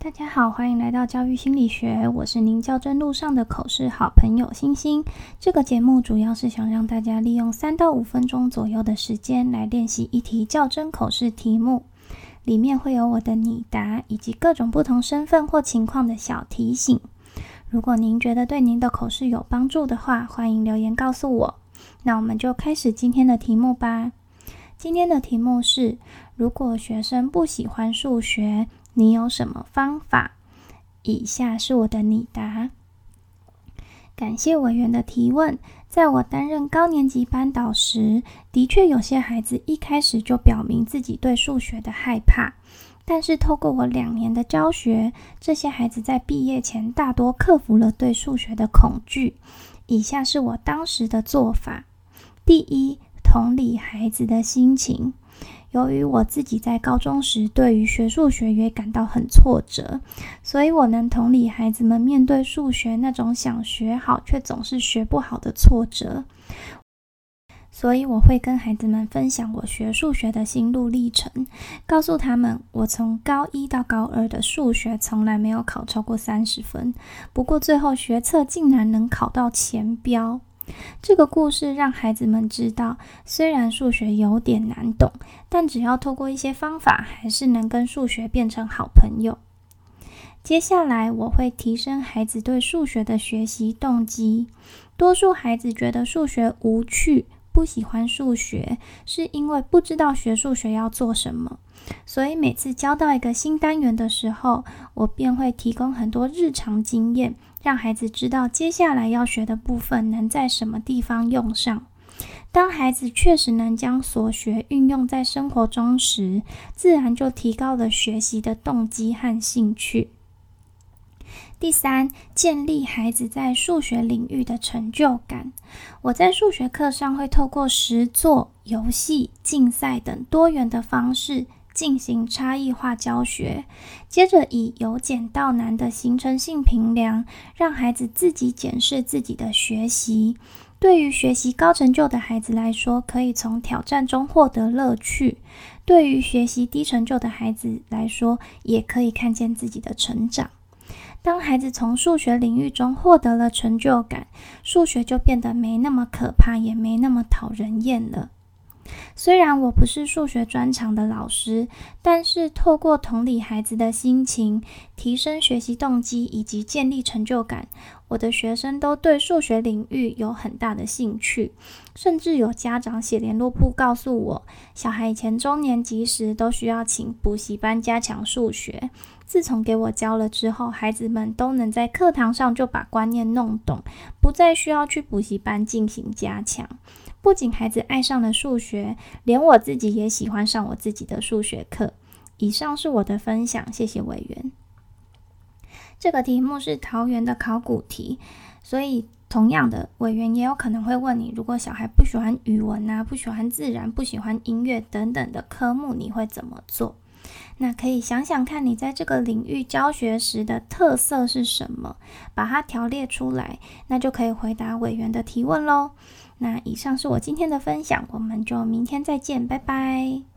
大家好，欢迎来到教育心理学，我是您教真路上的口试好朋友星星。这个节目主要是想让大家利用三到五分钟左右的时间来练习一题较真口试题目，里面会有我的拟答以及各种不同身份或情况的小提醒。如果您觉得对您的口试有帮助的话，欢迎留言告诉我。那我们就开始今天的题目吧。今天的题目是：如果学生不喜欢数学，你有什么方法？以下是我的拟答。感谢委员的提问。在我担任高年级班导时，的确有些孩子一开始就表明自己对数学的害怕。但是透过我两年的教学，这些孩子在毕业前大多克服了对数学的恐惧。以下是我当时的做法：第一，同理孩子的心情。由于我自己在高中时对于学数学也感到很挫折，所以我能同理孩子们面对数学那种想学好却总是学不好的挫折。所以我会跟孩子们分享我学数学的心路历程，告诉他们我从高一到高二的数学从来没有考超过三十分，不过最后学测竟然能考到前标。这个故事让孩子们知道，虽然数学有点难懂，但只要透过一些方法，还是能跟数学变成好朋友。接下来我会提升孩子对数学的学习动机。多数孩子觉得数学无趣。不喜欢数学，是因为不知道学数学要做什么。所以每次教到一个新单元的时候，我便会提供很多日常经验，让孩子知道接下来要学的部分能在什么地方用上。当孩子确实能将所学运用在生活中时，自然就提高了学习的动机和兴趣。第三，建立孩子在数学领域的成就感。我在数学课上会透过实作、游戏、竞赛等多元的方式进行差异化教学，接着以由简到难的形成性评量，让孩子自己检视自己的学习。对于学习高成就的孩子来说，可以从挑战中获得乐趣；对于学习低成就的孩子来说，也可以看见自己的成长。当孩子从数学领域中获得了成就感，数学就变得没那么可怕，也没那么讨人厌了。虽然我不是数学专长的老师，但是透过同理孩子的心情，提升学习动机以及建立成就感，我的学生都对数学领域有很大的兴趣。甚至有家长写联络簿告诉我，小孩以前中年级时都需要请补习班加强数学。自从给我教了之后，孩子们都能在课堂上就把观念弄懂，不再需要去补习班进行加强。不仅孩子爱上了数学，连我自己也喜欢上我自己的数学课。以上是我的分享，谢谢委员。这个题目是桃园的考古题，所以同样的，委员也有可能会问你：如果小孩不喜欢语文啊，不喜欢自然，不喜欢音乐等等的科目，你会怎么做？那可以想想看你在这个领域教学时的特色是什么，把它条列出来，那就可以回答委员的提问喽。那以上是我今天的分享，我们就明天再见，拜拜。